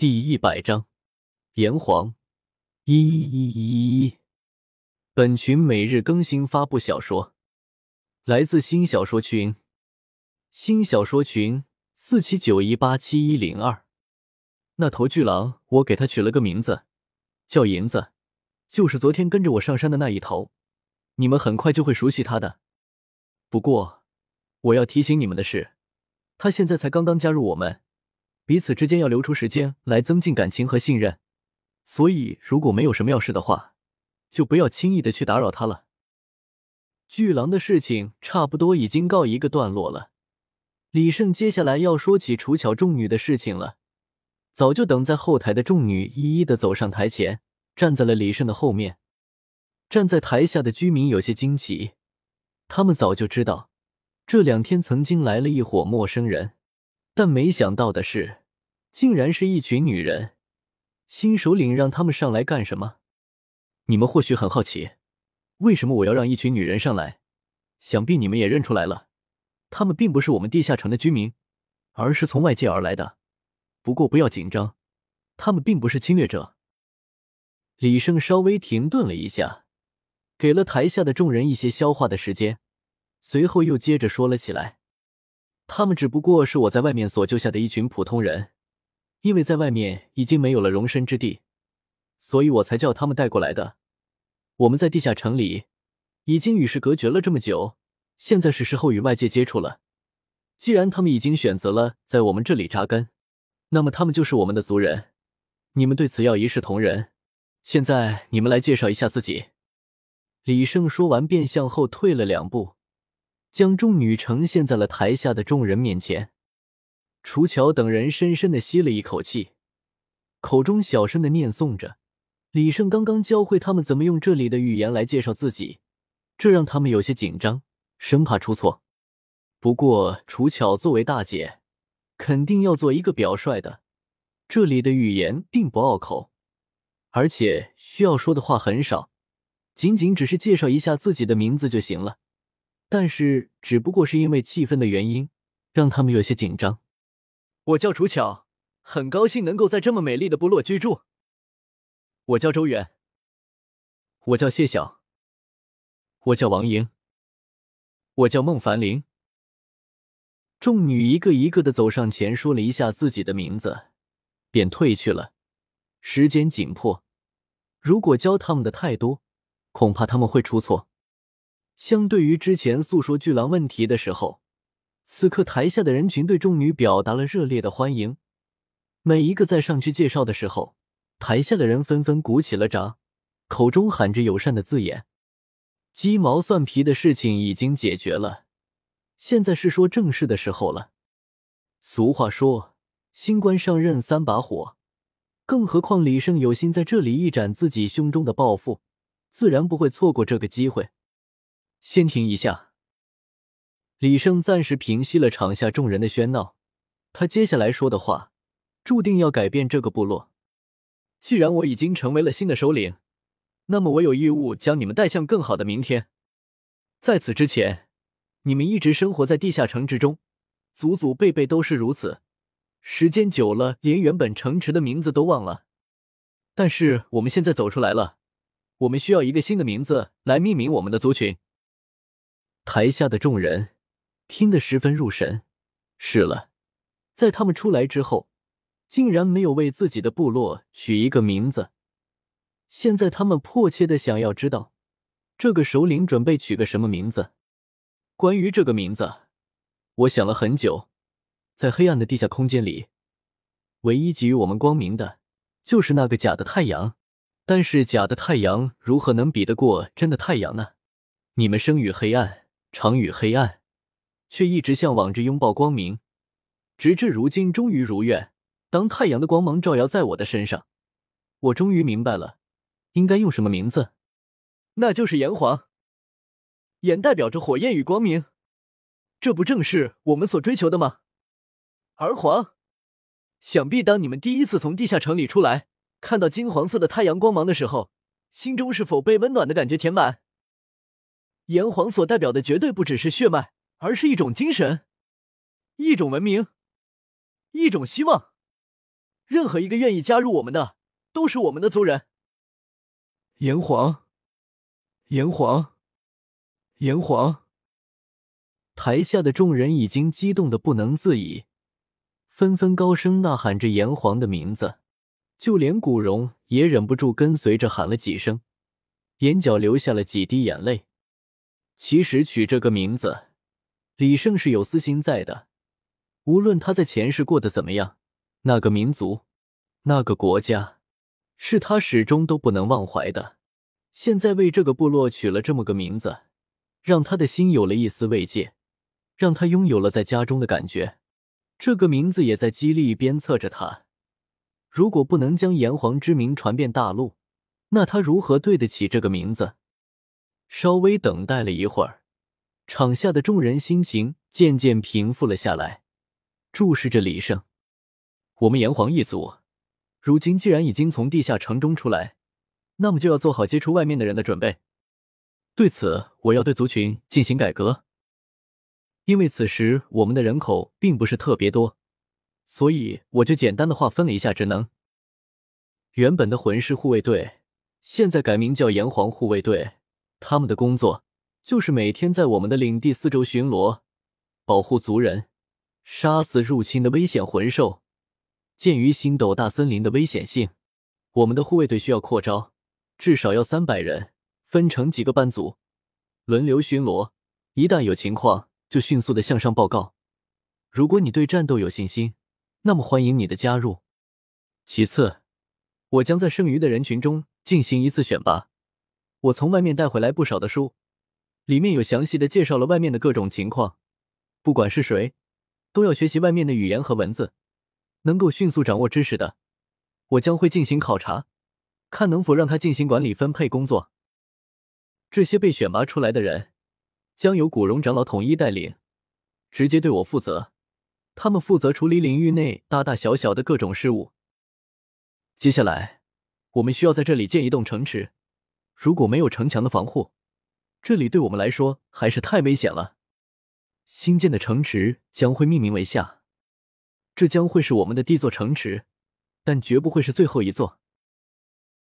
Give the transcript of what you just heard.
第一百章，炎黄一一一一一。本群每日更新发布小说，来自新小说群，新小说群四七九一八七一零二。那头巨狼，我给他取了个名字，叫银子，就是昨天跟着我上山的那一头。你们很快就会熟悉他的。不过，我要提醒你们的是，他现在才刚刚加入我们。彼此之间要留出时间来增进感情和信任，所以如果没有什么要事的话，就不要轻易的去打扰他了。巨狼的事情差不多已经告一个段落了，李胜接下来要说起楚巧众女的事情了。早就等在后台的众女一一的走上台前，站在了李胜的后面。站在台下的居民有些惊奇，他们早就知道这两天曾经来了一伙陌生人。但没想到的是，竟然是一群女人。新首领让他们上来干什么？你们或许很好奇，为什么我要让一群女人上来？想必你们也认出来了，他们并不是我们地下城的居民，而是从外界而来的。不过不要紧张，他们并不是侵略者。李胜稍微停顿了一下，给了台下的众人一些消化的时间，随后又接着说了起来。他们只不过是我在外面所救下的一群普通人，因为在外面已经没有了容身之地，所以我才叫他们带过来的。我们在地下城里已经与世隔绝了这么久，现在是时候与外界接触了。既然他们已经选择了在我们这里扎根，那么他们就是我们的族人。你们对此要一视同仁。现在你们来介绍一下自己。李胜说完，便向后退了两步。将众女呈现在了台下的众人面前，楚乔等人深深的吸了一口气，口中小声的念诵着。李胜刚刚教会他们怎么用这里的语言来介绍自己，这让他们有些紧张，生怕出错。不过楚乔作为大姐，肯定要做一个表率的。这里的语言并不拗口，而且需要说的话很少，仅仅只是介绍一下自己的名字就行了。但是，只不过是因为气氛的原因，让他们有些紧张。我叫楚巧，很高兴能够在这么美丽的部落居住。我叫周远。我叫谢晓。我叫王莹。我叫孟凡玲。众女一个一个的走上前，说了一下自己的名字，便退去了。时间紧迫，如果教他们的太多，恐怕他们会出错。相对于之前诉说巨狼问题的时候，此刻台下的人群对众女表达了热烈的欢迎。每一个在上去介绍的时候，台下的人纷纷鼓起了掌，口中喊着友善的字眼。鸡毛蒜皮的事情已经解决了，现在是说正事的时候了。俗话说，新官上任三把火，更何况李胜有心在这里一展自己胸中的抱负，自然不会错过这个机会。先停一下。李胜暂时平息了场下众人的喧闹，他接下来说的话，注定要改变这个部落。既然我已经成为了新的首领，那么我有义务将你们带向更好的明天。在此之前，你们一直生活在地下城之中，祖祖辈辈都是如此，时间久了，连原本城池的名字都忘了。但是我们现在走出来了，我们需要一个新的名字来命名我们的族群。台下的众人听得十分入神。是了，在他们出来之后，竟然没有为自己的部落取一个名字。现在他们迫切的想要知道，这个首领准备取个什么名字。关于这个名字，我想了很久。在黑暗的地下空间里，唯一给予我们光明的，就是那个假的太阳。但是假的太阳如何能比得过真的太阳呢？你们生于黑暗。常与黑暗，却一直向往着拥抱光明，直至如今终于如愿。当太阳的光芒照耀在我的身上，我终于明白了，应该用什么名字？那就是炎黄。炎代表着火焰与光明，这不正是我们所追求的吗？而黄，想必当你们第一次从地下城里出来，看到金黄色的太阳光芒的时候，心中是否被温暖的感觉填满？炎黄所代表的绝对不只是血脉，而是一种精神，一种文明，一种希望。任何一个愿意加入我们的，都是我们的族人。炎黄，炎黄，炎黄！台下的众人已经激动的不能自已，纷纷高声呐喊着炎黄的名字，就连古荣也忍不住跟随着喊了几声，眼角流下了几滴眼泪。其实取这个名字，李胜是有私心在的。无论他在前世过得怎么样，那个民族、那个国家，是他始终都不能忘怀的。现在为这个部落取了这么个名字，让他的心有了一丝慰藉。让他拥有了在家中的感觉，这个名字也在激励鞭策着他。如果不能将炎黄之名传遍大陆，那他如何对得起这个名字？稍微等待了一会儿，场下的众人心情渐渐平复了下来，注视着李胜。我们炎黄一族，如今既然已经从地下城中出来，那么就要做好接触外面的人的准备。对此，我要对族群进行改革。因为此时我们的人口并不是特别多，所以我就简单的划分了一下职能。原本的魂师护卫队，现在改名叫炎黄护卫队。他们的工作就是每天在我们的领地四周巡逻，保护族人，杀死入侵的危险魂兽。鉴于星斗大森林的危险性，我们的护卫队需要扩招，至少要三百人，分成几个班组，轮流巡逻。一旦有情况，就迅速的向上报告。如果你对战斗有信心，那么欢迎你的加入。其次，我将在剩余的人群中进行一次选拔。我从外面带回来不少的书，里面有详细的介绍了外面的各种情况。不管是谁，都要学习外面的语言和文字，能够迅速掌握知识的，我将会进行考察，看能否让他进行管理分配工作。这些被选拔出来的人。将由古荣长老统一带领，直接对我负责。他们负责处理领域内大大小小的各种事务。接下来，我们需要在这里建一栋城池。如果没有城墙的防护，这里对我们来说还是太危险了。新建的城池将会命名为“夏”，这将会是我们的第一座城池，但绝不会是最后一座。